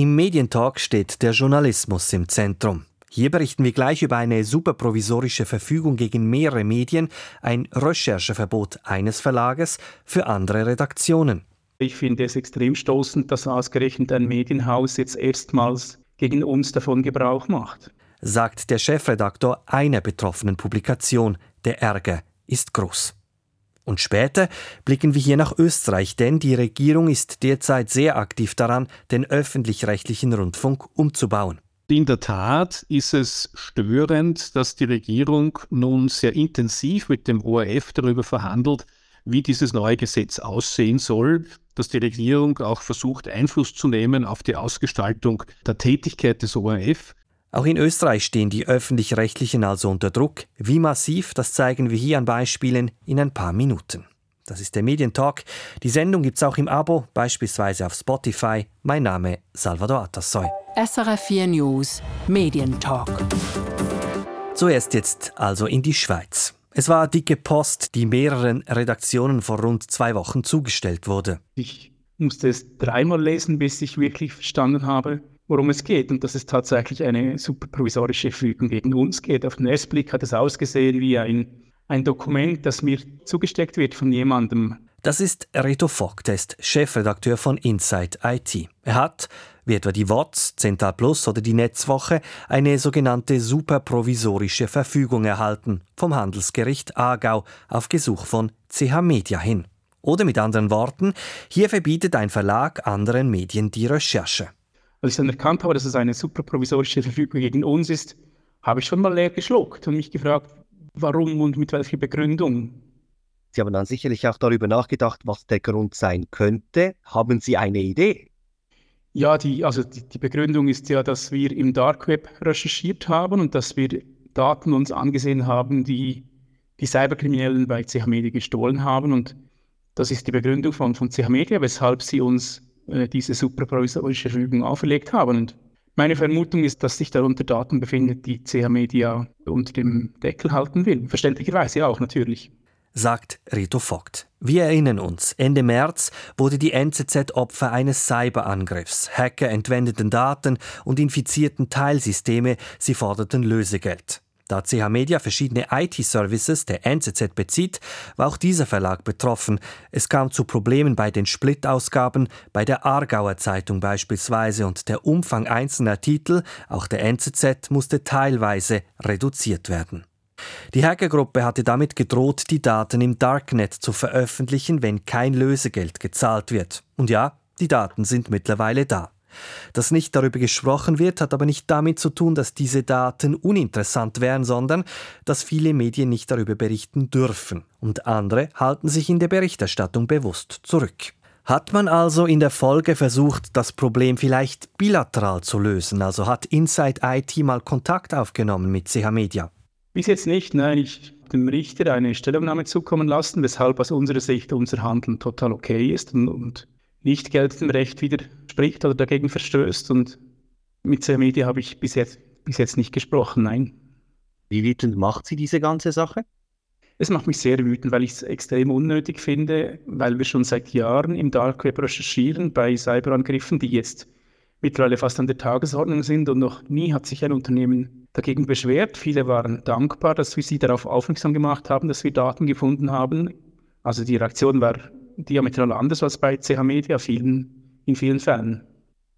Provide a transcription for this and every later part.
Im Medientalk steht der Journalismus im Zentrum. Hier berichten wir gleich über eine superprovisorische Verfügung gegen mehrere Medien, ein Rechercheverbot eines Verlages für andere Redaktionen. Ich finde es extrem stoßend, dass ausgerechnet ein Medienhaus jetzt erstmals gegen uns davon Gebrauch macht. Sagt der Chefredaktor einer betroffenen Publikation. Der Ärger ist groß. Und später blicken wir hier nach Österreich, denn die Regierung ist derzeit sehr aktiv daran, den öffentlich-rechtlichen Rundfunk umzubauen. In der Tat ist es störend, dass die Regierung nun sehr intensiv mit dem ORF darüber verhandelt, wie dieses neue Gesetz aussehen soll, dass die Regierung auch versucht, Einfluss zu nehmen auf die Ausgestaltung der Tätigkeit des ORF. Auch in Österreich stehen die öffentlich-rechtlichen also unter Druck. Wie massiv, das zeigen wir hier an Beispielen in ein paar Minuten. Das ist der Medientalk. Die Sendung gibt es auch im Abo, beispielsweise auf Spotify. Mein Name Salvador Atassoy. SRF 4 News Medientalk. Zuerst jetzt also in die Schweiz. Es war dicke Post, die mehreren Redaktionen vor rund zwei Wochen zugestellt wurde. Ich musste es dreimal lesen, bis ich wirklich verstanden habe, worum es geht und dass es tatsächlich eine superprovisorische Fügung gegen uns geht. Auf den ersten Blick hat es ausgesehen wie ein, ein Dokument, das mir zugesteckt wird von jemandem. Das ist Reto Vogt, ist Chefredakteur von Inside IT. Er hat wie etwa die WOTS, Central Plus oder die Netzwoche, eine sogenannte superprovisorische Verfügung erhalten vom Handelsgericht Aargau auf Gesuch von CH Media hin. Oder mit anderen Worten, hier verbietet ein Verlag anderen Medien die Recherche. Als ich dann erkannt habe, dass es eine superprovisorische Verfügung gegen uns ist, habe ich schon mal leer geschluckt und mich gefragt, warum und mit welcher Begründung. Sie haben dann sicherlich auch darüber nachgedacht, was der Grund sein könnte. Haben Sie eine Idee? Ja, die, also die, die, Begründung ist ja, dass wir im Dark Web recherchiert haben und dass wir Daten uns angesehen haben, die die Cyberkriminellen bei CH Media gestohlen haben. Und das ist die Begründung von, von CH Media, weshalb sie uns äh, diese superprovisorische Verfügung auferlegt haben. Und meine Vermutung ist, dass sich darunter Daten befinden, die CH Media unter dem Deckel halten will. Verständlicherweise auch natürlich sagt Rito Vogt. Wir erinnern uns, Ende März wurde die NZZ Opfer eines Cyberangriffs. Hacker entwendeten Daten und infizierten Teilsysteme, sie forderten Lösegeld. Da CH Media verschiedene IT-Services der NZZ bezieht, war auch dieser Verlag betroffen. Es kam zu Problemen bei den Splittausgaben, bei der Aargauer Zeitung beispielsweise und der Umfang einzelner Titel, auch der NZZ, musste teilweise reduziert werden. Die Hackergruppe hatte damit gedroht, die Daten im Darknet zu veröffentlichen, wenn kein Lösegeld gezahlt wird. Und ja, die Daten sind mittlerweile da. Dass nicht darüber gesprochen wird, hat aber nicht damit zu tun, dass diese Daten uninteressant wären, sondern dass viele Medien nicht darüber berichten dürfen. Und andere halten sich in der Berichterstattung bewusst zurück. Hat man also in der Folge versucht, das Problem vielleicht bilateral zu lösen? Also hat Inside IT mal Kontakt aufgenommen mit CH Media? Bis jetzt nicht. Nein, ich dem Richter eine Stellungnahme zukommen lassen, weshalb aus unserer Sicht unser Handeln total okay ist und, und nicht geltendem Recht widerspricht oder dagegen verstößt. Und mit der Media habe ich bis jetzt, bis jetzt nicht gesprochen, nein. Wie wütend macht Sie diese ganze Sache? Es macht mich sehr wütend, weil ich es extrem unnötig finde, weil wir schon seit Jahren im Dark Web recherchieren bei Cyberangriffen, die jetzt mittlerweile fast an der Tagesordnung sind und noch nie hat sich ein Unternehmen dagegen beschwert. Viele waren dankbar, dass wir sie darauf aufmerksam gemacht haben, dass wir Daten gefunden haben. Also die Reaktion war diametral anders als bei CH Media vielen, in vielen Fällen.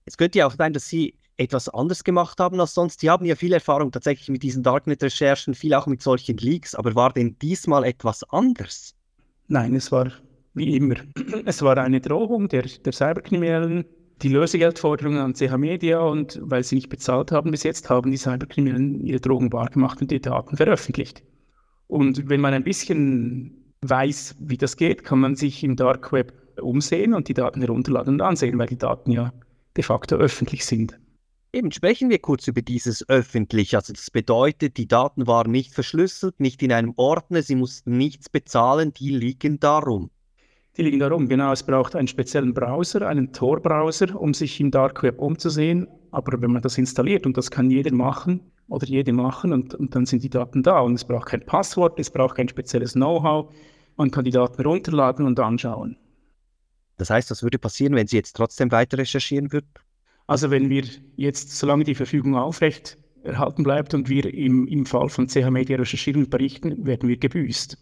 Es könnte ja auch sein, dass Sie etwas anders gemacht haben als sonst. Sie haben ja viel Erfahrung tatsächlich mit diesen Darknet-Recherchen, viel auch mit solchen Leaks. Aber war denn diesmal etwas anders? Nein, es war wie immer. Es war eine Drohung der, der Cyberkriminellen, die Lösegeldforderungen an CH Media und weil sie nicht bezahlt haben bis jetzt, haben die Cyberkriminellen ihre Drogen wahrgemacht und die Daten veröffentlicht. Und wenn man ein bisschen weiß, wie das geht, kann man sich im Dark Web umsehen und die Daten herunterladen und ansehen, weil die Daten ja de facto öffentlich sind. Eben sprechen wir kurz über dieses öffentlich. Also das bedeutet, die Daten waren nicht verschlüsselt, nicht in einem Ordner, sie mussten nichts bezahlen, die liegen darum. Die liegen darum. Genau, es braucht einen speziellen Browser, einen Tor-Browser, um sich im Dark Web umzusehen. Aber wenn man das installiert, und das kann jeder machen oder jede machen, und, und dann sind die Daten da. Und es braucht kein Passwort, es braucht kein spezielles Know-how. Man kann die Daten runterladen und anschauen. Das heißt, was würde passieren, wenn Sie jetzt trotzdem weiter recherchieren würden? Also wenn wir jetzt, solange die Verfügung aufrecht erhalten bleibt und wir im, im Fall von CH Media recherchieren und berichten, werden wir gebüßt.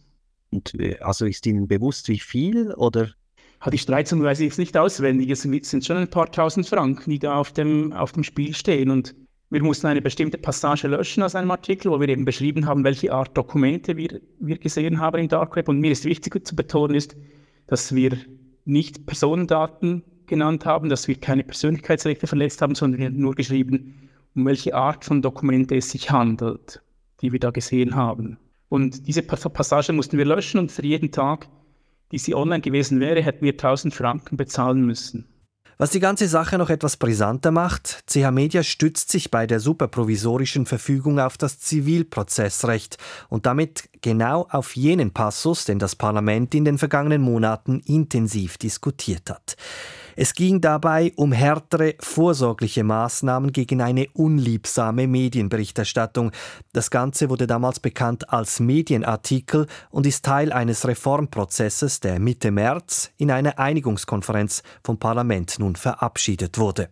Und äh, also ist Ihnen bewusst, wie viel oder? Hat die Streitsumme weiß ich jetzt nicht auswendig. Es sind schon ein paar tausend Franken, die da auf dem, auf dem Spiel stehen. Und wir mussten eine bestimmte Passage löschen aus einem Artikel, wo wir eben beschrieben haben, welche Art Dokumente wir, wir gesehen haben im Dark Web. Und mir ist wichtig zu betonen ist, dass wir nicht Personendaten genannt haben, dass wir keine Persönlichkeitsrechte verletzt haben, sondern wir haben nur geschrieben, um welche Art von Dokumente es sich handelt, die wir da gesehen haben. Und diese Passage mussten wir löschen und für jeden Tag, die sie online gewesen wäre, hätten wir 1000 Franken bezahlen müssen. Was die ganze Sache noch etwas brisanter macht, CH Media stützt sich bei der superprovisorischen Verfügung auf das Zivilprozessrecht und damit genau auf jenen Passus, den das Parlament in den vergangenen Monaten intensiv diskutiert hat. Es ging dabei um härtere vorsorgliche Maßnahmen gegen eine unliebsame Medienberichterstattung. Das Ganze wurde damals bekannt als Medienartikel und ist Teil eines Reformprozesses, der Mitte März in einer Einigungskonferenz vom Parlament nun verabschiedet wurde.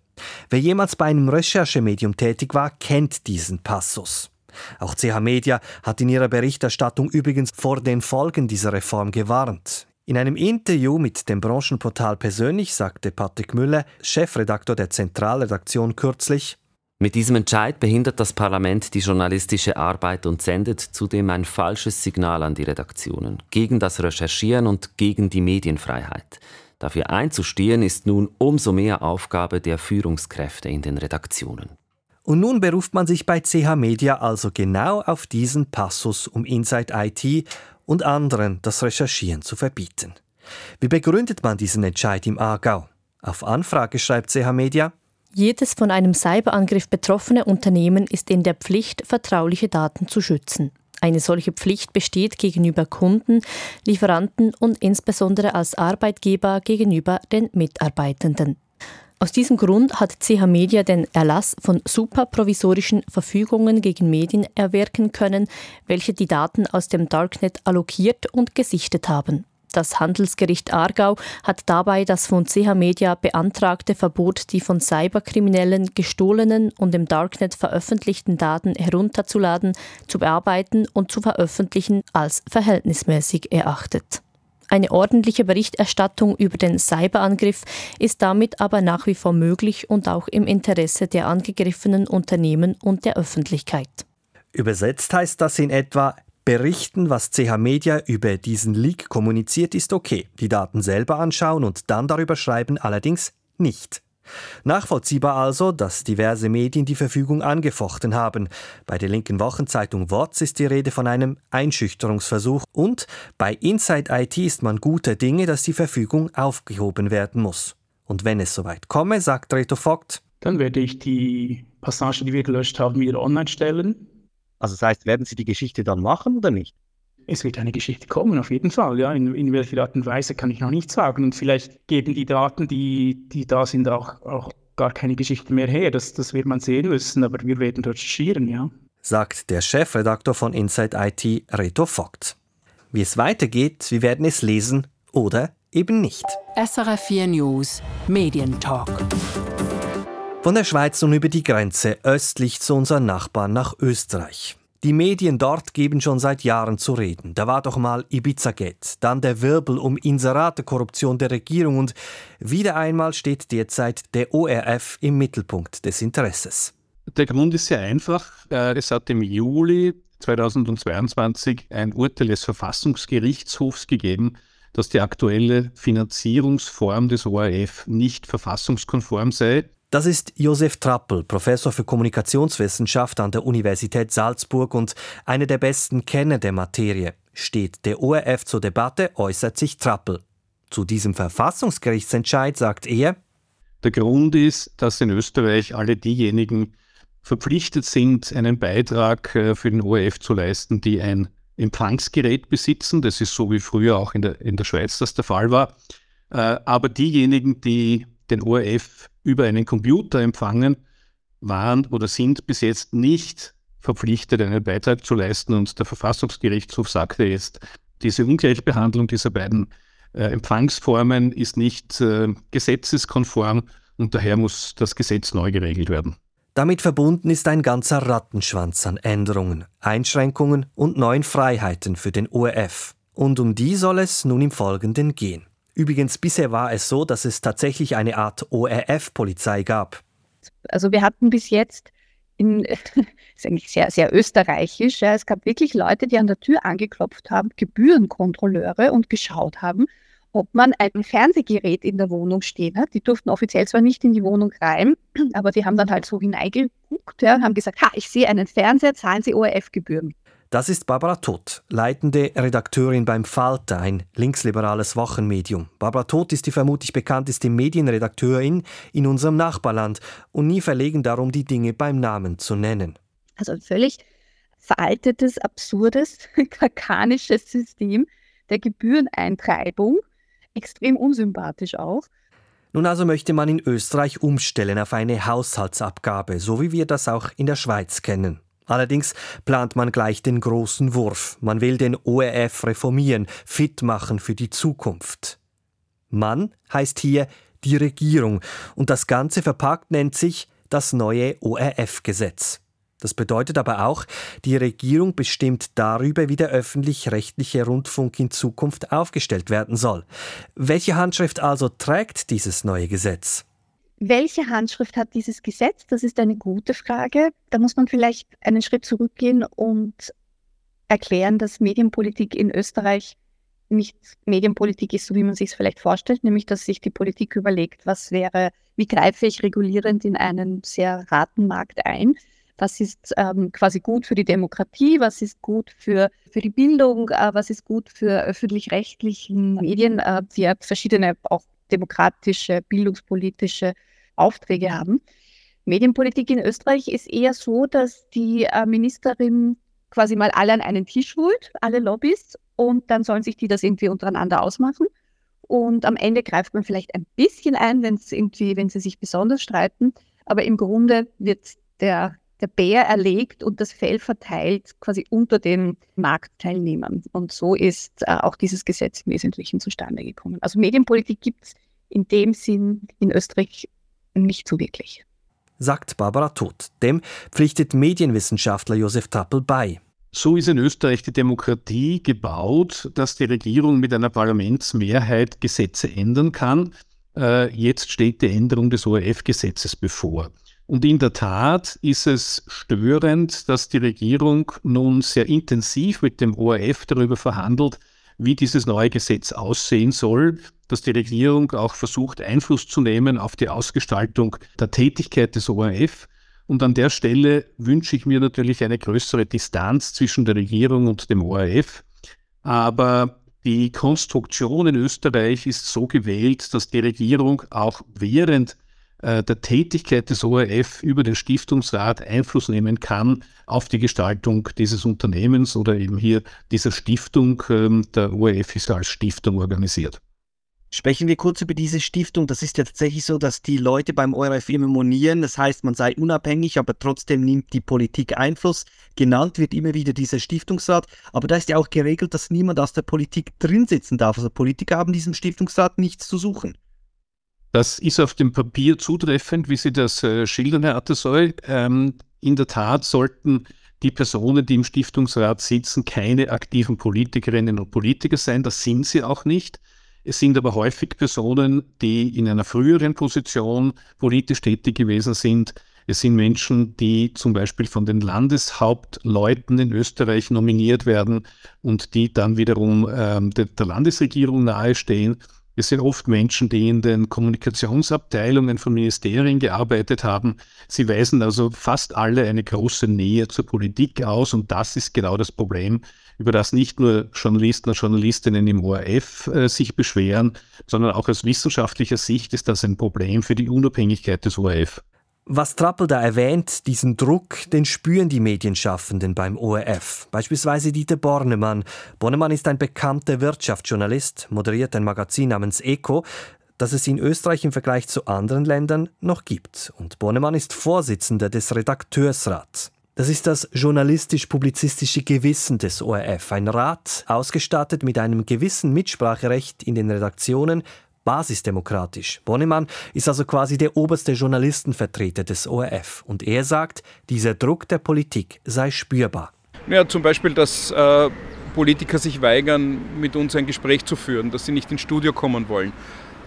Wer jemals bei einem Recherchemedium tätig war, kennt diesen Passus. Auch CH Media hat in ihrer Berichterstattung übrigens vor den Folgen dieser Reform gewarnt. In einem Interview mit dem Branchenportal persönlich sagte Patrick Müller, Chefredaktor der Zentralredaktion, kürzlich, mit diesem Entscheid behindert das Parlament die journalistische Arbeit und sendet zudem ein falsches Signal an die Redaktionen gegen das Recherchieren und gegen die Medienfreiheit. Dafür einzustehen ist nun umso mehr Aufgabe der Führungskräfte in den Redaktionen. Und nun beruft man sich bei CH Media also genau auf diesen Passus um Inside IT und anderen das Recherchieren zu verbieten. Wie begründet man diesen Entscheid im Aargau? Auf Anfrage schreibt CH Media, jedes von einem Cyberangriff betroffene Unternehmen ist in der Pflicht, vertrauliche Daten zu schützen. Eine solche Pflicht besteht gegenüber Kunden, Lieferanten und insbesondere als Arbeitgeber gegenüber den Mitarbeitenden. Aus diesem Grund hat CH Media den Erlass von superprovisorischen Verfügungen gegen Medien erwirken können, welche die Daten aus dem Darknet allokiert und gesichtet haben. Das Handelsgericht Aargau hat dabei das von CH Media beantragte Verbot, die von Cyberkriminellen gestohlenen und im Darknet veröffentlichten Daten herunterzuladen, zu bearbeiten und zu veröffentlichen als verhältnismäßig erachtet. Eine ordentliche Berichterstattung über den Cyberangriff ist damit aber nach wie vor möglich und auch im Interesse der angegriffenen Unternehmen und der Öffentlichkeit. Übersetzt heißt das in etwa, berichten, was CH Media über diesen Leak kommuniziert, ist okay. Die Daten selber anschauen und dann darüber schreiben allerdings nicht. Nachvollziehbar also, dass diverse Medien die Verfügung angefochten haben. Bei der linken Wochenzeitung WOTS ist die Rede von einem Einschüchterungsversuch und bei Inside IT ist man guter Dinge, dass die Verfügung aufgehoben werden muss. Und wenn es soweit komme, sagt Reto Vogt, dann werde ich die Passage, die wir gelöscht haben, wieder online stellen. Also das heißt, werden Sie die Geschichte dann machen oder nicht? Es wird eine Geschichte kommen, auf jeden Fall. Ja. In, in welcher Art und Weise kann ich noch nicht sagen. Und vielleicht geben die Daten, die, die da sind, auch, auch gar keine Geschichte mehr her. Das, das wird man sehen müssen, aber wir werden recherchieren, ja. Sagt der Chefredakteur von Inside IT, Reto Vogt. Wie es weitergeht, wir werden es lesen oder eben nicht. SRF 4 News Medientalk. Von der Schweiz nun über die Grenze östlich zu unseren Nachbarn nach Österreich. Die Medien dort geben schon seit Jahren zu reden. Da war doch mal Ibiza-Gate, dann der Wirbel um Inseratekorruption der Regierung und wieder einmal steht derzeit der ORF im Mittelpunkt des Interesses. Der Grund ist sehr einfach. Äh, es hat im Juli 2022 ein Urteil des Verfassungsgerichtshofs gegeben, dass die aktuelle Finanzierungsform des ORF nicht verfassungskonform sei das ist Josef Trappel, Professor für Kommunikationswissenschaft an der Universität Salzburg und einer der besten Kenner der Materie. Steht der ORF zur Debatte, äußert sich Trappel. Zu diesem Verfassungsgerichtsentscheid sagt er, der Grund ist, dass in Österreich alle diejenigen verpflichtet sind, einen Beitrag äh, für den ORF zu leisten, die ein Empfangsgerät besitzen. Das ist so wie früher auch in der, in der Schweiz das der Fall war. Äh, aber diejenigen, die den ORF über einen Computer empfangen, waren oder sind bis jetzt nicht verpflichtet, einen Beitrag zu leisten. Und der Verfassungsgerichtshof sagte jetzt, diese Ungleichbehandlung dieser beiden äh, Empfangsformen ist nicht äh, gesetzeskonform und daher muss das Gesetz neu geregelt werden. Damit verbunden ist ein ganzer Rattenschwanz an Änderungen, Einschränkungen und neuen Freiheiten für den ORF. Und um die soll es nun im Folgenden gehen. Übrigens, bisher war es so, dass es tatsächlich eine Art ORF-Polizei gab. Also wir hatten bis jetzt in, ist eigentlich sehr, sehr österreichisch. Ja. Es gab wirklich Leute, die an der Tür angeklopft haben, Gebührenkontrolleure und geschaut haben, ob man ein Fernsehgerät in der Wohnung stehen hat. Die durften offiziell zwar nicht in die Wohnung rein, aber die haben dann halt so hineingeguckt ja, und haben gesagt, ha, ich sehe einen Fernseher, zahlen Sie ORF-Gebühren. Das ist Barbara Todt, leitende Redakteurin beim Falter, ein linksliberales Wochenmedium. Barbara Todt ist die vermutlich bekannteste Medienredakteurin in unserem Nachbarland und nie verlegen darum, die Dinge beim Namen zu nennen. Also ein völlig veraltetes, absurdes, kakanisches System der Gebühreneintreibung, extrem unsympathisch auch. Nun also möchte man in Österreich umstellen auf eine Haushaltsabgabe, so wie wir das auch in der Schweiz kennen. Allerdings plant man gleich den großen Wurf. Man will den ORF reformieren, fit machen für die Zukunft. Mann heißt hier die Regierung und das Ganze verpackt nennt sich das neue ORF-Gesetz. Das bedeutet aber auch, die Regierung bestimmt darüber, wie der öffentlich-rechtliche Rundfunk in Zukunft aufgestellt werden soll. Welche Handschrift also trägt dieses neue Gesetz? Welche Handschrift hat dieses Gesetz? Das ist eine gute Frage. Da muss man vielleicht einen Schritt zurückgehen und erklären, dass Medienpolitik in Österreich nicht Medienpolitik ist, so wie man sich es vielleicht vorstellt, nämlich dass sich die Politik überlegt, was wäre, wie greife ich regulierend in einen sehr Ratenmarkt ein, was ist ähm, quasi gut für die Demokratie, was ist gut für, für die Bildung, äh, was ist gut für öffentlich-rechtlichen Medien, äh, die verschiedene auch demokratische, bildungspolitische Aufträge haben. Medienpolitik in Österreich ist eher so, dass die äh, Ministerin quasi mal alle an einen Tisch holt, alle Lobbys, und dann sollen sich die das irgendwie untereinander ausmachen. Und am Ende greift man vielleicht ein bisschen ein, wenn es irgendwie, wenn sie sich besonders streiten. Aber im Grunde wird der, der Bär erlegt und das Fell verteilt quasi unter den Marktteilnehmern. Und so ist äh, auch dieses Gesetz im Wesentlichen zustande gekommen. Also Medienpolitik gibt es in dem Sinn in Österreich nicht so wirklich. Sagt Barbara Todt. Dem pflichtet Medienwissenschaftler Josef Trappel bei. So ist in Österreich die Demokratie gebaut, dass die Regierung mit einer Parlamentsmehrheit Gesetze ändern kann. Äh, jetzt steht die Änderung des ORF-Gesetzes bevor. Und in der Tat ist es störend, dass die Regierung nun sehr intensiv mit dem ORF darüber verhandelt, wie dieses neue Gesetz aussehen soll, dass die Regierung auch versucht, Einfluss zu nehmen auf die Ausgestaltung der Tätigkeit des ORF. Und an der Stelle wünsche ich mir natürlich eine größere Distanz zwischen der Regierung und dem ORF. Aber die Konstruktion in Österreich ist so gewählt, dass die Regierung auch während äh, der Tätigkeit des ORF über den Stiftungsrat Einfluss nehmen kann auf die Gestaltung dieses Unternehmens oder eben hier dieser Stiftung. Ähm, der ORF ist als Stiftung organisiert. Sprechen wir kurz über diese Stiftung. Das ist ja tatsächlich so, dass die Leute beim ORF immer monieren. Das heißt, man sei unabhängig, aber trotzdem nimmt die Politik Einfluss. Genannt wird immer wieder dieser Stiftungsrat. Aber da ist ja auch geregelt, dass niemand aus der Politik drin sitzen darf. Also Politiker haben diesem Stiftungsrat nichts zu suchen. Das ist auf dem Papier zutreffend, wie Sie das äh, schildern, Herr Attesoy. Ähm, in der Tat sollten die Personen, die im Stiftungsrat sitzen, keine aktiven Politikerinnen und Politiker sein. Das sind sie auch nicht. Es sind aber häufig Personen, die in einer früheren Position politisch tätig gewesen sind. Es sind Menschen, die zum Beispiel von den Landeshauptleuten in Österreich nominiert werden und die dann wiederum ähm, der, der Landesregierung nahestehen. Es sind oft Menschen, die in den Kommunikationsabteilungen von Ministerien gearbeitet haben. Sie weisen also fast alle eine große Nähe zur Politik aus und das ist genau das Problem, über das nicht nur Journalisten und Journalistinnen im ORF äh, sich beschweren, sondern auch aus wissenschaftlicher Sicht ist das ein Problem für die Unabhängigkeit des ORF. Was Trappel da erwähnt, diesen Druck, den spüren die Medienschaffenden beim ORF. Beispielsweise Dieter Bornemann. Bornemann ist ein bekannter Wirtschaftsjournalist, moderiert ein Magazin namens Eco, das es in Österreich im Vergleich zu anderen Ländern noch gibt. Und Bornemann ist Vorsitzender des Redakteursrats. Das ist das journalistisch-publizistische Gewissen des ORF, ein Rat, ausgestattet mit einem gewissen Mitspracherecht in den Redaktionen basisdemokratisch. Bonnemann ist also quasi der oberste Journalistenvertreter des ORF. Und er sagt, dieser Druck der Politik sei spürbar. Ja, zum Beispiel, dass äh, Politiker sich weigern, mit uns ein Gespräch zu führen, dass sie nicht ins Studio kommen wollen.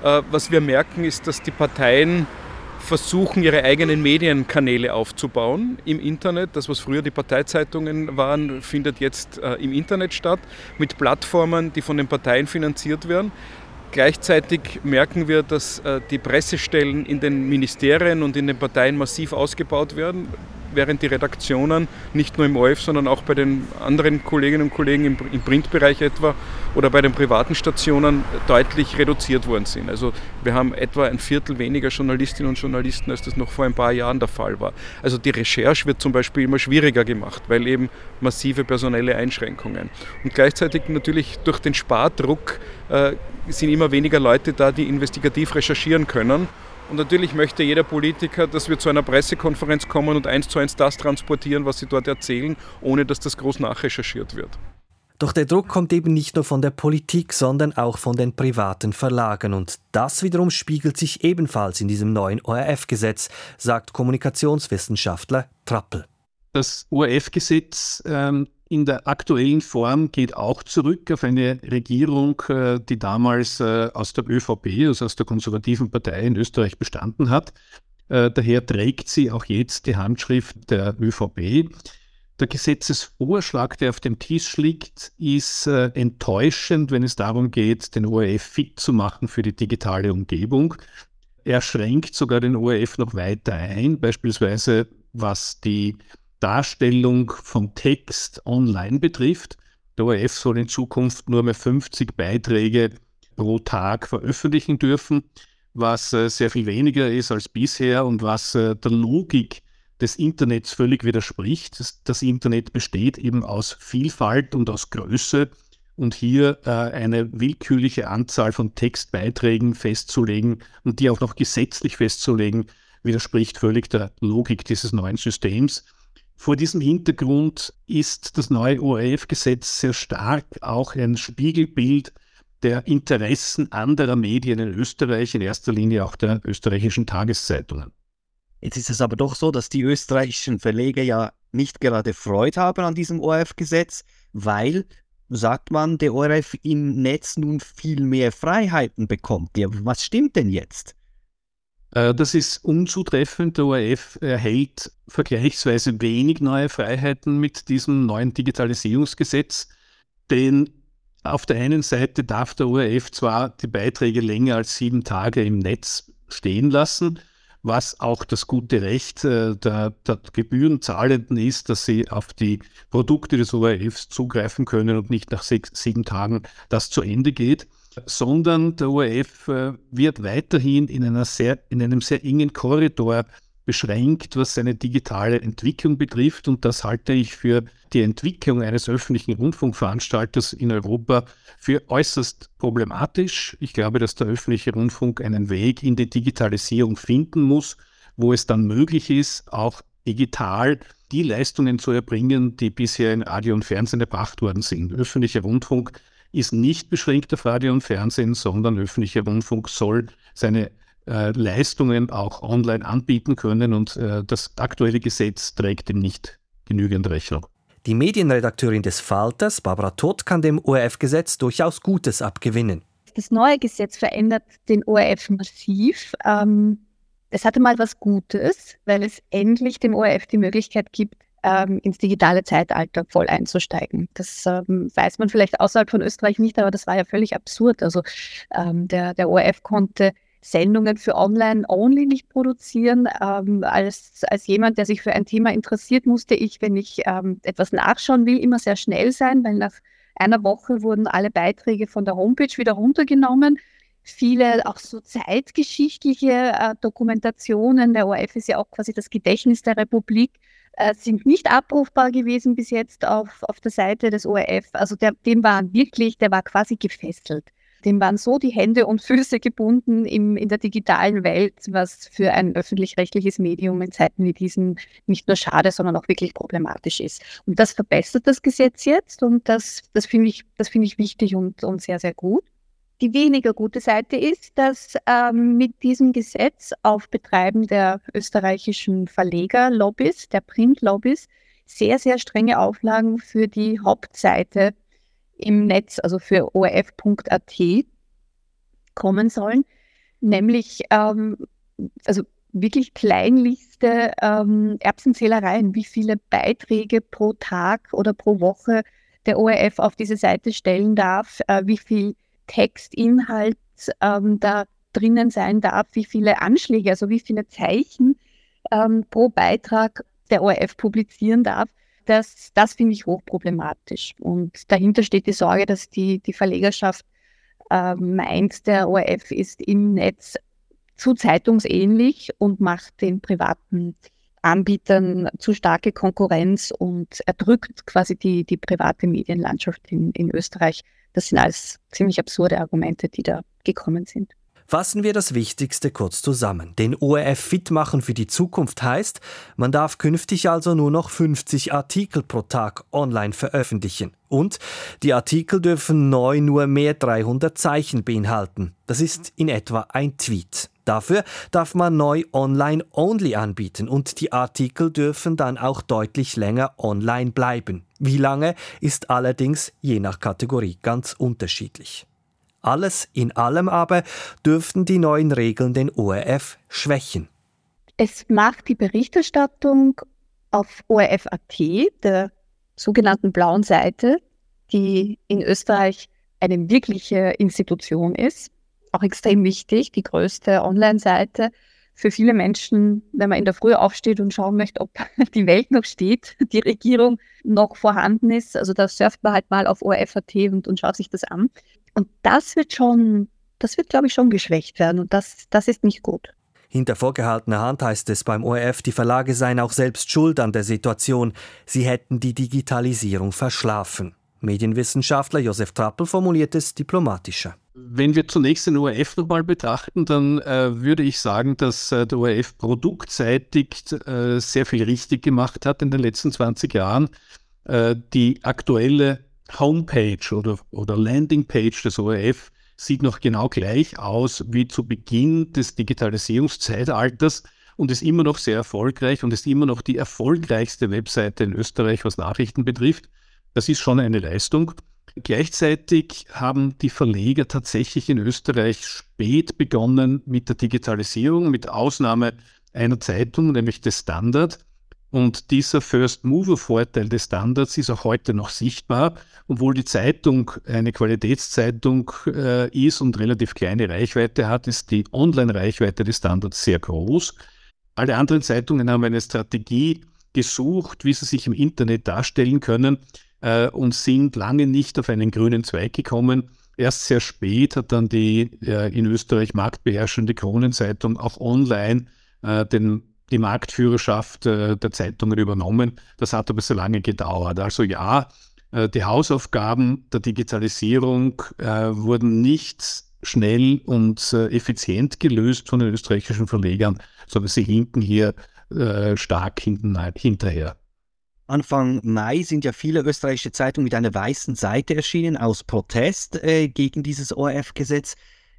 Äh, was wir merken, ist, dass die Parteien versuchen, ihre eigenen Medienkanäle aufzubauen im Internet. Das, was früher die Parteizeitungen waren, findet jetzt äh, im Internet statt, mit Plattformen, die von den Parteien finanziert werden. Gleichzeitig merken wir, dass äh, die Pressestellen in den Ministerien und in den Parteien massiv ausgebaut werden während die Redaktionen nicht nur im ORF, sondern auch bei den anderen Kolleginnen und Kollegen im, im Printbereich etwa oder bei den privaten Stationen deutlich reduziert worden sind. Also wir haben etwa ein Viertel weniger Journalistinnen und Journalisten, als das noch vor ein paar Jahren der Fall war. Also die Recherche wird zum Beispiel immer schwieriger gemacht, weil eben massive personelle Einschränkungen. Und gleichzeitig natürlich durch den Spardruck äh, sind immer weniger Leute da, die investigativ recherchieren können. Und natürlich möchte jeder Politiker, dass wir zu einer Pressekonferenz kommen und eins zu eins das transportieren, was sie dort erzählen, ohne dass das groß nachrecherchiert wird. Doch der Druck kommt eben nicht nur von der Politik, sondern auch von den privaten Verlagen. Und das wiederum spiegelt sich ebenfalls in diesem neuen ORF-Gesetz, sagt Kommunikationswissenschaftler Trappel. Das ORF-Gesetz ähm, in der aktuellen Form geht auch zurück auf eine Regierung, äh, die damals äh, aus der ÖVP, also aus der konservativen Partei in Österreich bestanden hat. Äh, daher trägt sie auch jetzt die Handschrift der ÖVP. Der Gesetzesvorschlag, der auf dem Tisch liegt, ist enttäuschend, wenn es darum geht, den ORF fit zu machen für die digitale Umgebung. Er schränkt sogar den ORF noch weiter ein, beispielsweise was die Darstellung von Text online betrifft. Der ORF soll in Zukunft nur mehr 50 Beiträge pro Tag veröffentlichen dürfen, was äh, sehr viel weniger ist als bisher und was äh, der Logik des Internets völlig widerspricht. Das, Internet besteht eben aus Vielfalt und aus Größe und hier äh, eine willkürliche Anzahl von Textbeiträgen festzulegen und die auch noch gesetzlich festzulegen, widerspricht völlig der Logik dieses neuen Systems. Vor diesem Hintergrund ist das neue ORF-Gesetz sehr stark auch ein Spiegelbild der Interessen anderer Medien in Österreich, in erster Linie auch der österreichischen Tageszeitungen. Jetzt ist es aber doch so, dass die österreichischen Verleger ja nicht gerade Freude haben an diesem ORF-Gesetz, weil, sagt man, der ORF im Netz nun viel mehr Freiheiten bekommt. Ja, was stimmt denn jetzt? Äh, das ist unzutreffend. Der ORF erhält vergleichsweise wenig neue Freiheiten mit diesem neuen Digitalisierungsgesetz, denn auf der einen Seite darf der ORF zwar die Beiträge länger als sieben Tage im Netz stehen lassen, was auch das gute Recht äh, der, der Gebührenzahlenden ist, dass sie auf die Produkte des ORFs zugreifen können und nicht nach sechs, sieben Tagen das zu Ende geht sondern der ORF äh, wird weiterhin in, sehr, in einem sehr engen Korridor beschränkt, was seine digitale Entwicklung betrifft. Und das halte ich für die Entwicklung eines öffentlichen Rundfunkveranstalters in Europa für äußerst problematisch. Ich glaube, dass der öffentliche Rundfunk einen Weg in die Digitalisierung finden muss, wo es dann möglich ist, auch digital die Leistungen zu erbringen, die bisher in Radio und Fernsehen erbracht worden sind. Öffentlicher Rundfunk ist nicht beschränkt auf Radio und Fernsehen, sondern öffentlicher Rundfunk soll seine äh, Leistungen auch online anbieten können und äh, das aktuelle Gesetz trägt dem nicht genügend Rechnung. Die Medienredakteurin des Falters, Barbara Todt, kann dem ORF-Gesetz durchaus Gutes abgewinnen. Das neue Gesetz verändert den ORF massiv. Ähm, es hatte mal was Gutes, weil es endlich dem ORF die Möglichkeit gibt, ähm, ins digitale Zeitalter voll einzusteigen. Das ähm, weiß man vielleicht außerhalb von Österreich nicht, aber das war ja völlig absurd. Also ähm, der, der ORF konnte Sendungen für Online-Only nicht produzieren. Ähm, als, als jemand, der sich für ein Thema interessiert, musste ich, wenn ich ähm, etwas nachschauen will, immer sehr schnell sein, weil nach einer Woche wurden alle Beiträge von der Homepage wieder runtergenommen. Viele auch so zeitgeschichtliche äh, Dokumentationen, der ORF ist ja auch quasi das Gedächtnis der Republik, äh, sind nicht abrufbar gewesen bis jetzt auf, auf der Seite des ORF. Also der, dem war wirklich, der war quasi gefesselt. Dem waren so die Hände und Füße gebunden im, in der digitalen Welt, was für ein öffentlich-rechtliches Medium in Zeiten wie diesen nicht nur schade, sondern auch wirklich problematisch ist. Und das verbessert das Gesetz jetzt und das, das finde ich, das ich wichtig und, und sehr, sehr gut. Die weniger gute Seite ist, dass ähm, mit diesem Gesetz auf Betreiben der österreichischen Verlegerlobbys, der Printlobbys, sehr, sehr strenge Auflagen für die Hauptseite im Netz, also für orf.at, kommen sollen. Nämlich, ähm, also wirklich kleinlichste ähm, Erbsenzählereien, wie viele Beiträge pro Tag oder pro Woche der ORF auf diese Seite stellen darf, äh, wie viel Textinhalt ähm, da drinnen sein darf, wie viele Anschläge, also wie viele Zeichen ähm, pro Beitrag der ORF publizieren darf. Das, das finde ich hochproblematisch. Und dahinter steht die Sorge, dass die, die Verlegerschaft äh, meint, der ORF ist im Netz zu zeitungsähnlich und macht den privaten Anbietern zu starke Konkurrenz und erdrückt quasi die, die private Medienlandschaft in, in Österreich. Das sind alles ziemlich absurde Argumente, die da gekommen sind. Fassen wir das Wichtigste kurz zusammen. Den ORF fit machen für die Zukunft heißt, man darf künftig also nur noch 50 Artikel pro Tag online veröffentlichen. Und die Artikel dürfen neu nur mehr 300 Zeichen beinhalten. Das ist in etwa ein Tweet. Dafür darf man neu Online-Only anbieten und die Artikel dürfen dann auch deutlich länger online bleiben. Wie lange ist allerdings je nach Kategorie ganz unterschiedlich. Alles in allem aber dürften die neuen Regeln den ORF schwächen. Es macht die Berichterstattung auf ORF.at, der sogenannten blauen Seite, die in Österreich eine wirkliche Institution ist, auch extrem wichtig, die größte Online-Seite für viele Menschen, wenn man in der Früh aufsteht und schauen möchte, ob die Welt noch steht, die Regierung noch vorhanden ist. Also da surft man halt mal auf ORF.at und, und schaut sich das an. Und das wird schon, das wird, glaube ich, schon geschwächt werden und das, das ist nicht gut. Hinter vorgehaltener Hand heißt es beim ORF, die Verlage seien auch selbst schuld an der Situation. Sie hätten die Digitalisierung verschlafen. Medienwissenschaftler Josef Trappel formuliert es diplomatischer. Wenn wir zunächst den ORF nochmal betrachten, dann äh, würde ich sagen, dass äh, der ORF produktseitig äh, sehr viel richtig gemacht hat in den letzten 20 Jahren. Äh, die aktuelle Homepage oder, oder Landingpage des ORF sieht noch genau gleich aus wie zu Beginn des Digitalisierungszeitalters und ist immer noch sehr erfolgreich und ist immer noch die erfolgreichste Webseite in Österreich, was Nachrichten betrifft. Das ist schon eine Leistung. Gleichzeitig haben die Verleger tatsächlich in Österreich spät begonnen mit der Digitalisierung, mit Ausnahme einer Zeitung, nämlich des Standard. Und dieser First-Mover-Vorteil des Standards ist auch heute noch sichtbar, obwohl die Zeitung eine Qualitätszeitung äh, ist und relativ kleine Reichweite hat, ist die Online-Reichweite des Standards sehr groß. Alle anderen Zeitungen haben eine Strategie gesucht, wie sie sich im Internet darstellen können äh, und sind lange nicht auf einen grünen Zweig gekommen. Erst sehr spät hat dann die äh, in Österreich marktbeherrschende Kronenzeitung auch online äh, den die Marktführerschaft äh, der Zeitungen übernommen. Das hat aber so lange gedauert. Also ja, äh, die Hausaufgaben der Digitalisierung äh, wurden nicht schnell und effizient gelöst von den österreichischen Verlegern, sondern sie hinken hier stark hinterher. Anfang Mai sind ja viele österreichische Zeitungen mit einer weißen Seite erschienen aus Protest gegen dieses ORF-Gesetz.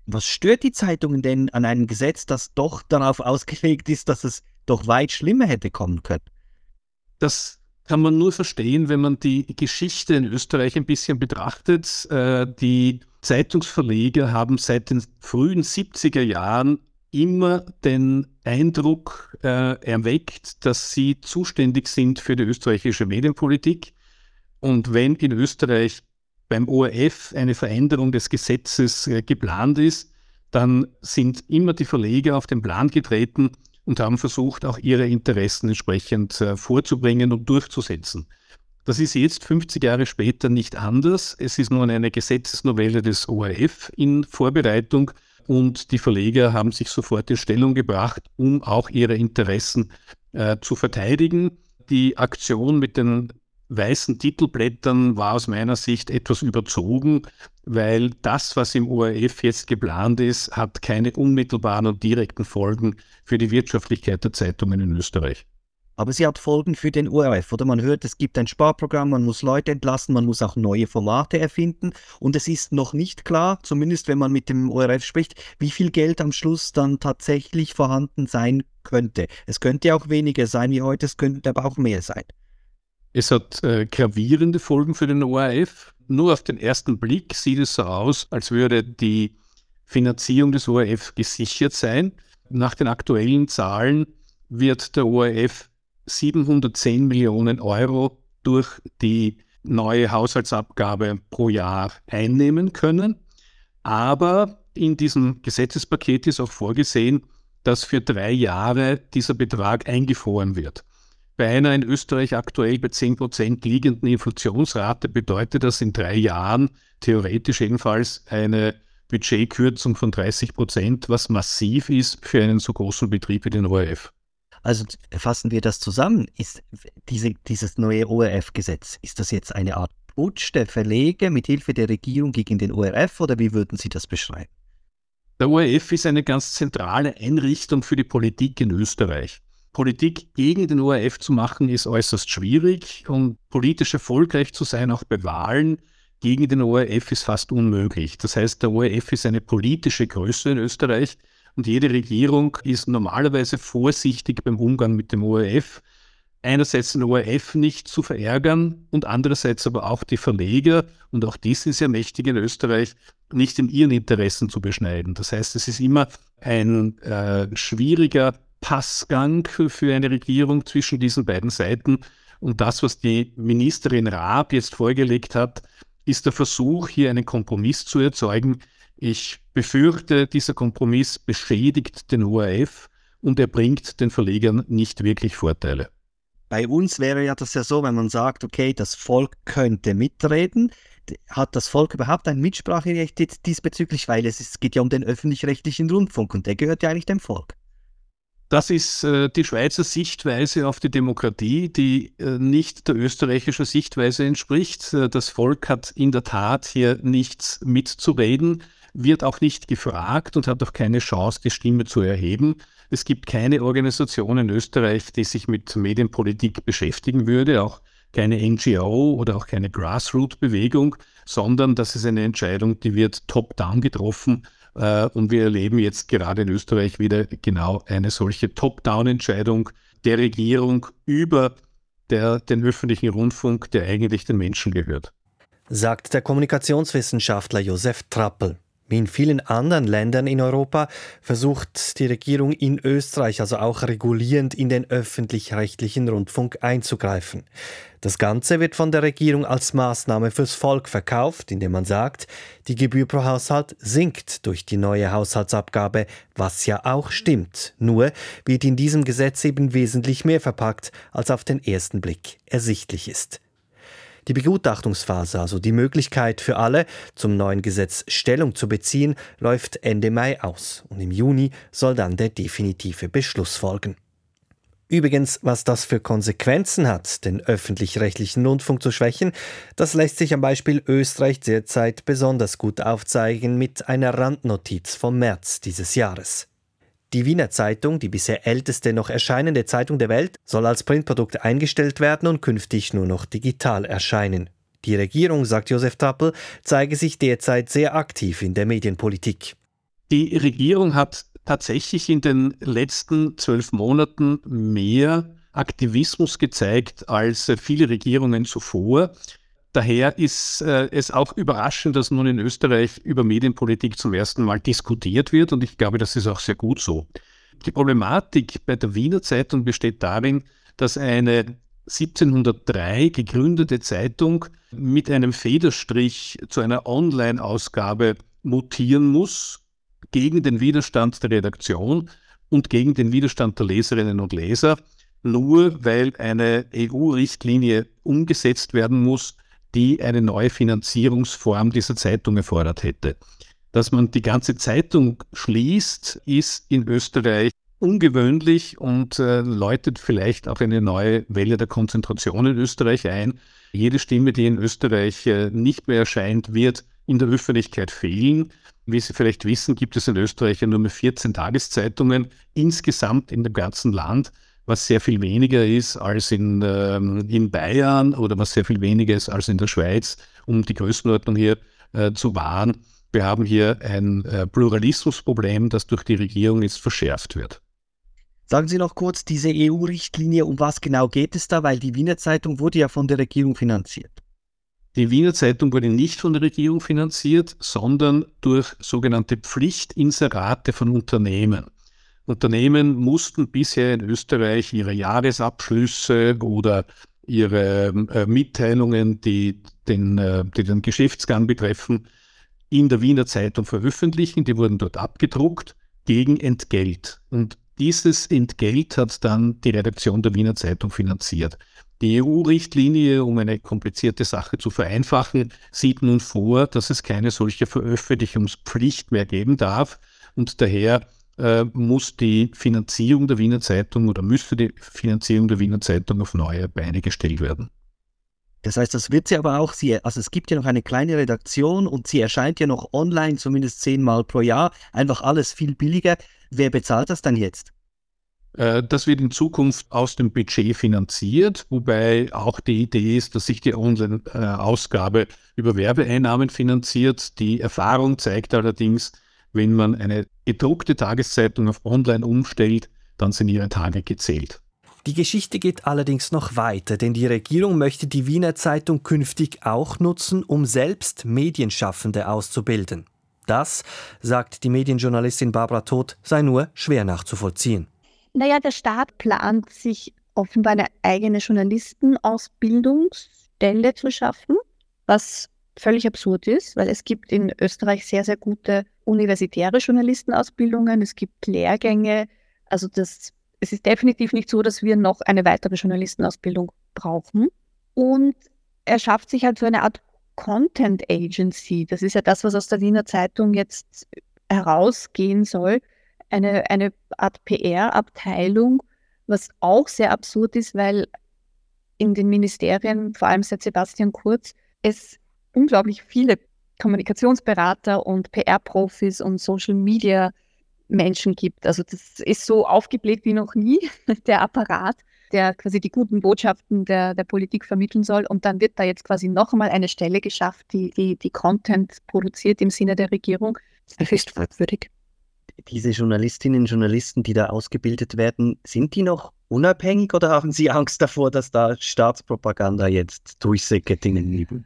Was stört die Zeitungen denn an einem Gesetz, das doch darauf ausgelegt ist, dass es doch weit schlimmer hätte kommen können. Das kann man nur verstehen, wenn man die Geschichte in Österreich ein bisschen betrachtet. Äh, die Zeitungsverleger haben seit den frühen 70er Jahren immer den Eindruck äh, erweckt, dass sie zuständig sind für die österreichische Medienpolitik. Und wenn in Österreich beim ORF eine Veränderung des Gesetzes äh, geplant ist, dann sind immer die Verleger auf den Plan getreten und haben versucht, auch ihre Interessen entsprechend äh, vorzubringen und durchzusetzen. Das ist jetzt 50 Jahre später nicht anders. Es ist nun eine Gesetzesnovelle des ORF in Vorbereitung und die Verleger haben sich sofort in Stellung gebracht, um auch ihre Interessen äh, zu verteidigen. Die Aktion mit den weißen Titelblättern war aus meiner Sicht etwas überzogen, weil das, was im ORF jetzt geplant ist, hat keine unmittelbaren und direkten Folgen für die Wirtschaftlichkeit der Zeitungen in Österreich. Aber sie hat Folgen für den ORF. Oder man hört, es gibt ein Sparprogramm, man muss Leute entlassen, man muss auch neue Formate erfinden. Und es ist noch nicht klar, zumindest wenn man mit dem ORF spricht, wie viel Geld am Schluss dann tatsächlich vorhanden sein könnte. Es könnte auch weniger sein wie heute, es könnte aber auch mehr sein. Es hat äh, gravierende Folgen für den ORF. Nur auf den ersten Blick sieht es so aus, als würde die Finanzierung des ORF gesichert sein. Nach den aktuellen Zahlen wird der ORF 710 Millionen Euro durch die neue Haushaltsabgabe pro Jahr einnehmen können. Aber in diesem Gesetzespaket ist auch vorgesehen, dass für drei Jahre dieser Betrag eingefroren wird. Bei einer in Österreich aktuell bei 10% liegenden Inflationsrate bedeutet das in drei Jahren theoretisch jedenfalls eine Budgetkürzung von 30%, was massiv ist für einen so großen Betrieb wie den ORF. Also fassen wir das zusammen. Ist diese, dieses neue ORF-Gesetz, ist das jetzt eine Art Putsch der Verleger mit Hilfe der Regierung gegen den ORF oder wie würden Sie das beschreiben? Der ORF ist eine ganz zentrale Einrichtung für die Politik in Österreich. Politik gegen den ORF zu machen ist äußerst schwierig und politisch erfolgreich zu sein, auch bei Wahlen gegen den ORF ist fast unmöglich. Das heißt, der ORF ist eine politische Größe in Österreich und jede Regierung ist normalerweise vorsichtig beim Umgang mit dem ORF. Einerseits den ORF nicht zu verärgern und andererseits aber auch die Verleger, und auch die sind sehr mächtig in Österreich, nicht in ihren Interessen zu beschneiden. Das heißt, es ist immer ein äh, schwieriger Passgang für eine Regierung zwischen diesen beiden Seiten. Und das, was die Ministerin Raab jetzt vorgelegt hat, ist der Versuch, hier einen Kompromiss zu erzeugen, ich befürchte, dieser Kompromiss beschädigt den ORF und er bringt den Verlegern nicht wirklich Vorteile. Bei uns wäre ja das ja so, wenn man sagt, okay, das Volk könnte mitreden. Hat das Volk überhaupt ein Mitspracherecht diesbezüglich? Weil es, geht ja um den öffentlich-rechtlichen Rundfunk und der gehört ja eigentlich dem Volk. Das ist äh, die Schweizer Sichtweise auf die Demokratie, die äh, nicht der österreichischen Sichtweise entspricht. Äh, das Volk hat in der Tat hier nichts mitzureden wird auch nicht gefragt und hat auch keine Chance, die Stimme zu erheben. Es gibt keine Organisation in Österreich, die sich mit Medienpolitik beschäftigen würde, auch keine NGO oder auch keine Grassroot-Bewegung, sondern das ist eine Entscheidung, die wird top-down getroffen. Äh, und wir erleben jetzt gerade in Österreich wieder genau eine solche Top-down-Entscheidung der Regierung über der, den öffentlichen Rundfunk, der eigentlich den Menschen gehört. Sagt der Kommunikationswissenschaftler Josef Trappel. Wie in vielen anderen Ländern in Europa versucht die Regierung in Österreich also auch regulierend in den öffentlich-rechtlichen Rundfunk einzugreifen. Das Ganze wird von der Regierung als Maßnahme fürs Volk verkauft, indem man sagt, die Gebühr pro Haushalt sinkt durch die neue Haushaltsabgabe, was ja auch stimmt. Nur wird in diesem Gesetz eben wesentlich mehr verpackt, als auf den ersten Blick ersichtlich ist. Die Begutachtungsphase, also die Möglichkeit für alle, zum neuen Gesetz Stellung zu beziehen, läuft Ende Mai aus und im Juni soll dann der definitive Beschluss folgen. Übrigens, was das für Konsequenzen hat, den öffentlich-rechtlichen Rundfunk zu schwächen, das lässt sich am Beispiel Österreich derzeit besonders gut aufzeigen mit einer Randnotiz vom März dieses Jahres. Die Wiener Zeitung, die bisher älteste noch erscheinende Zeitung der Welt, soll als Printprodukt eingestellt werden und künftig nur noch digital erscheinen. Die Regierung, sagt Josef Trappel, zeige sich derzeit sehr aktiv in der Medienpolitik. Die Regierung hat tatsächlich in den letzten zwölf Monaten mehr Aktivismus gezeigt als viele Regierungen zuvor. Daher ist äh, es auch überraschend, dass nun in Österreich über Medienpolitik zum ersten Mal diskutiert wird und ich glaube, das ist auch sehr gut so. Die Problematik bei der Wiener Zeitung besteht darin, dass eine 1703 gegründete Zeitung mit einem Federstrich zu einer Online-Ausgabe mutieren muss, gegen den Widerstand der Redaktion und gegen den Widerstand der Leserinnen und Leser, nur weil eine EU-Richtlinie umgesetzt werden muss, die eine neue Finanzierungsform dieser Zeitung erfordert hätte. Dass man die ganze Zeitung schließt, ist in Österreich ungewöhnlich und äh, läutet vielleicht auch eine neue Welle der Konzentration in Österreich ein. Jede Stimme, die in Österreich äh, nicht mehr erscheint, wird in der Öffentlichkeit fehlen. Wie Sie vielleicht wissen, gibt es in Österreich ja nur mehr 14 Tageszeitungen insgesamt in dem ganzen Land was sehr viel weniger ist als in, ähm, in Bayern oder was sehr viel weniger ist als in der Schweiz, um die Größenordnung hier äh, zu wahren. Wir haben hier ein äh, Pluralismusproblem, das durch die Regierung jetzt verschärft wird. Sagen Sie noch kurz diese EU-Richtlinie, um was genau geht es da, weil die Wiener Zeitung wurde ja von der Regierung finanziert. Die Wiener Zeitung wurde nicht von der Regierung finanziert, sondern durch sogenannte Pflichtinserate von Unternehmen. Unternehmen mussten bisher in Österreich ihre Jahresabschlüsse oder ihre äh, Mitteilungen, die den, äh, die den Geschäftsgang betreffen, in der Wiener Zeitung veröffentlichen. Die wurden dort abgedruckt gegen Entgelt. Und dieses Entgelt hat dann die Redaktion der Wiener Zeitung finanziert. Die EU-Richtlinie, um eine komplizierte Sache zu vereinfachen, sieht nun vor, dass es keine solche Veröffentlichungspflicht mehr geben darf und daher äh, muss die Finanzierung der Wiener Zeitung oder müsste die Finanzierung der Wiener Zeitung auf neue Beine gestellt werden. Das heißt, das wird sie aber auch, sie, also es gibt ja noch eine kleine Redaktion und sie erscheint ja noch online, zumindest zehnmal pro Jahr, einfach alles viel billiger. Wer bezahlt das dann jetzt? Äh, das wird in Zukunft aus dem Budget finanziert, wobei auch die Idee ist, dass sich die Online-Ausgabe über Werbeeinnahmen finanziert. Die Erfahrung zeigt allerdings, wenn man eine gedruckte Tageszeitung auf Online umstellt, dann sind ihre Tage gezählt. Die Geschichte geht allerdings noch weiter, denn die Regierung möchte die Wiener Zeitung künftig auch nutzen, um selbst Medienschaffende auszubilden. Das, sagt die Medienjournalistin Barbara Todt, sei nur schwer nachzuvollziehen. Naja, der Staat plant sich offenbar eine eigene Journalistenausbildungsstelle zu schaffen, was völlig absurd ist, weil es gibt in Österreich sehr, sehr gute universitäre Journalistenausbildungen, es gibt Lehrgänge. Also das, es ist definitiv nicht so, dass wir noch eine weitere Journalistenausbildung brauchen. Und er schafft sich halt so eine Art Content Agency. Das ist ja das, was aus der Wiener Zeitung jetzt herausgehen soll eine, eine Art PR-Abteilung, was auch sehr absurd ist, weil in den Ministerien, vor allem seit Sebastian Kurz, es unglaublich viele Kommunikationsberater und PR-Profis und Social-Media-Menschen gibt. Also das ist so aufgebläht wie noch nie, der Apparat, der quasi die guten Botschaften der, der Politik vermitteln soll. Und dann wird da jetzt quasi noch einmal eine Stelle geschafft, die, die, die Content produziert im Sinne der Regierung. Das ist fragwürdig diese Journalistinnen und Journalisten, die da ausgebildet werden, sind die noch unabhängig oder haben Sie Angst davor, dass da Staatspropaganda jetzt durchsickert in den Nebel?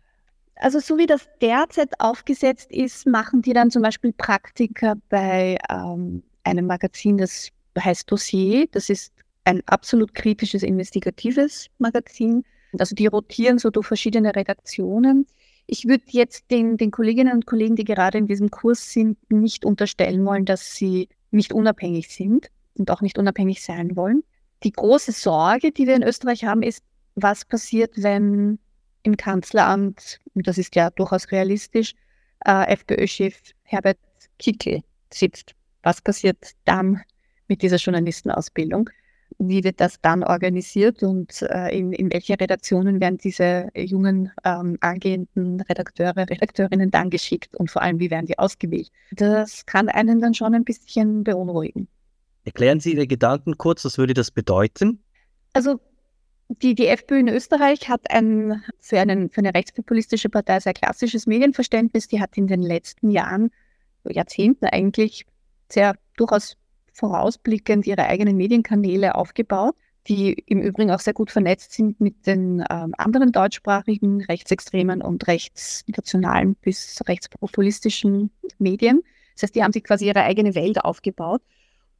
Also so wie das derzeit aufgesetzt ist, machen die dann zum Beispiel Praktika bei ähm, einem Magazin, das heißt Dossier. Das ist ein absolut kritisches, investigatives Magazin. Also die rotieren so durch verschiedene Redaktionen. Ich würde jetzt den, den Kolleginnen und Kollegen, die gerade in diesem Kurs sind, nicht unterstellen wollen, dass sie nicht unabhängig sind und auch nicht unabhängig sein wollen. Die große Sorge, die wir in Österreich haben, ist, was passiert, wenn im Kanzleramt, und das ist ja durchaus realistisch, äh, FPÖ-Chef Herbert Kickl sitzt. Was passiert dann mit dieser Journalistenausbildung? wie wird das dann organisiert und äh, in, in welche Redaktionen werden diese jungen ähm, angehenden Redakteure, Redakteurinnen dann geschickt und vor allem, wie werden die ausgewählt? Das kann einen dann schon ein bisschen beunruhigen. Erklären Sie Ihre Gedanken kurz, was würde das bedeuten? Also die, die FPÖ in Österreich hat ein, für, einen, für eine rechtspopulistische Partei sehr klassisches Medienverständnis. Die hat in den letzten Jahren, Jahrzehnten eigentlich, sehr durchaus vorausblickend ihre eigenen Medienkanäle aufgebaut, die im Übrigen auch sehr gut vernetzt sind mit den ähm, anderen deutschsprachigen rechtsextremen und rechtsnationalen bis rechtspopulistischen Medien. Das heißt, die haben sich quasi ihre eigene Welt aufgebaut.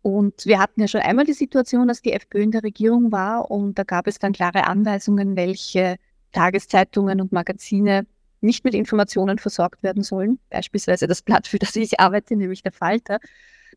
Und wir hatten ja schon einmal die Situation, dass die FPÖ in der Regierung war und da gab es dann klare Anweisungen, welche Tageszeitungen und Magazine nicht mit Informationen versorgt werden sollen. Beispielsweise das Blatt, für das ich arbeite, nämlich der Falter.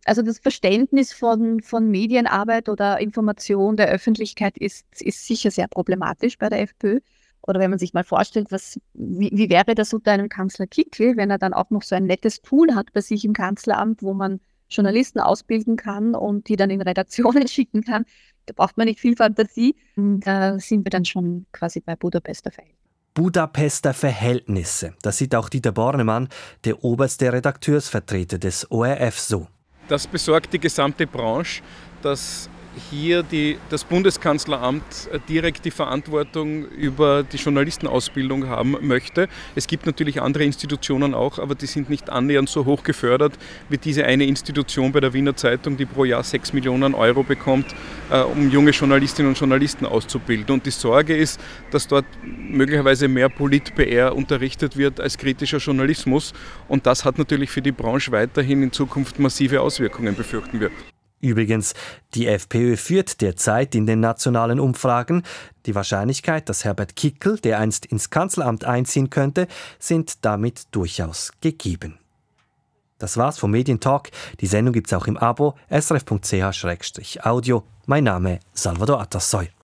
Also das Verständnis von, von Medienarbeit oder Information der Öffentlichkeit ist, ist sicher sehr problematisch bei der FPÖ. Oder wenn man sich mal vorstellt, was, wie, wie wäre das unter einem Kanzler Kickl, wenn er dann auch noch so ein nettes Tool hat bei sich im Kanzleramt, wo man Journalisten ausbilden kann und die dann in Redaktionen schicken kann. Da braucht man nicht viel Fantasie. Da sind wir dann schon quasi bei Budapester Verhältnissen. Budapester Verhältnisse. Das sieht auch Dieter Bornemann, der oberste Redakteursvertreter des ORF, so. Das besorgt die gesamte Branche, dass hier die, das Bundeskanzleramt direkt die Verantwortung über die Journalistenausbildung haben möchte. Es gibt natürlich andere Institutionen auch, aber die sind nicht annähernd so hoch gefördert wie diese eine Institution bei der Wiener Zeitung, die pro Jahr 6 Millionen Euro bekommt, äh, um junge Journalistinnen und Journalisten auszubilden. Und die Sorge ist, dass dort möglicherweise mehr Polit-PR unterrichtet wird als kritischer Journalismus. Und das hat natürlich für die Branche weiterhin in Zukunft massive Auswirkungen, befürchten wir. Übrigens, die FPÖ führt derzeit in den nationalen Umfragen. Die Wahrscheinlichkeit, dass Herbert Kickel, der einst ins Kanzleramt einziehen könnte, sind damit durchaus gegeben. Das war's vom Medientalk. Die Sendung gibt's auch im Abo srf.ch-audio. Mein Name Salvador Atassoy.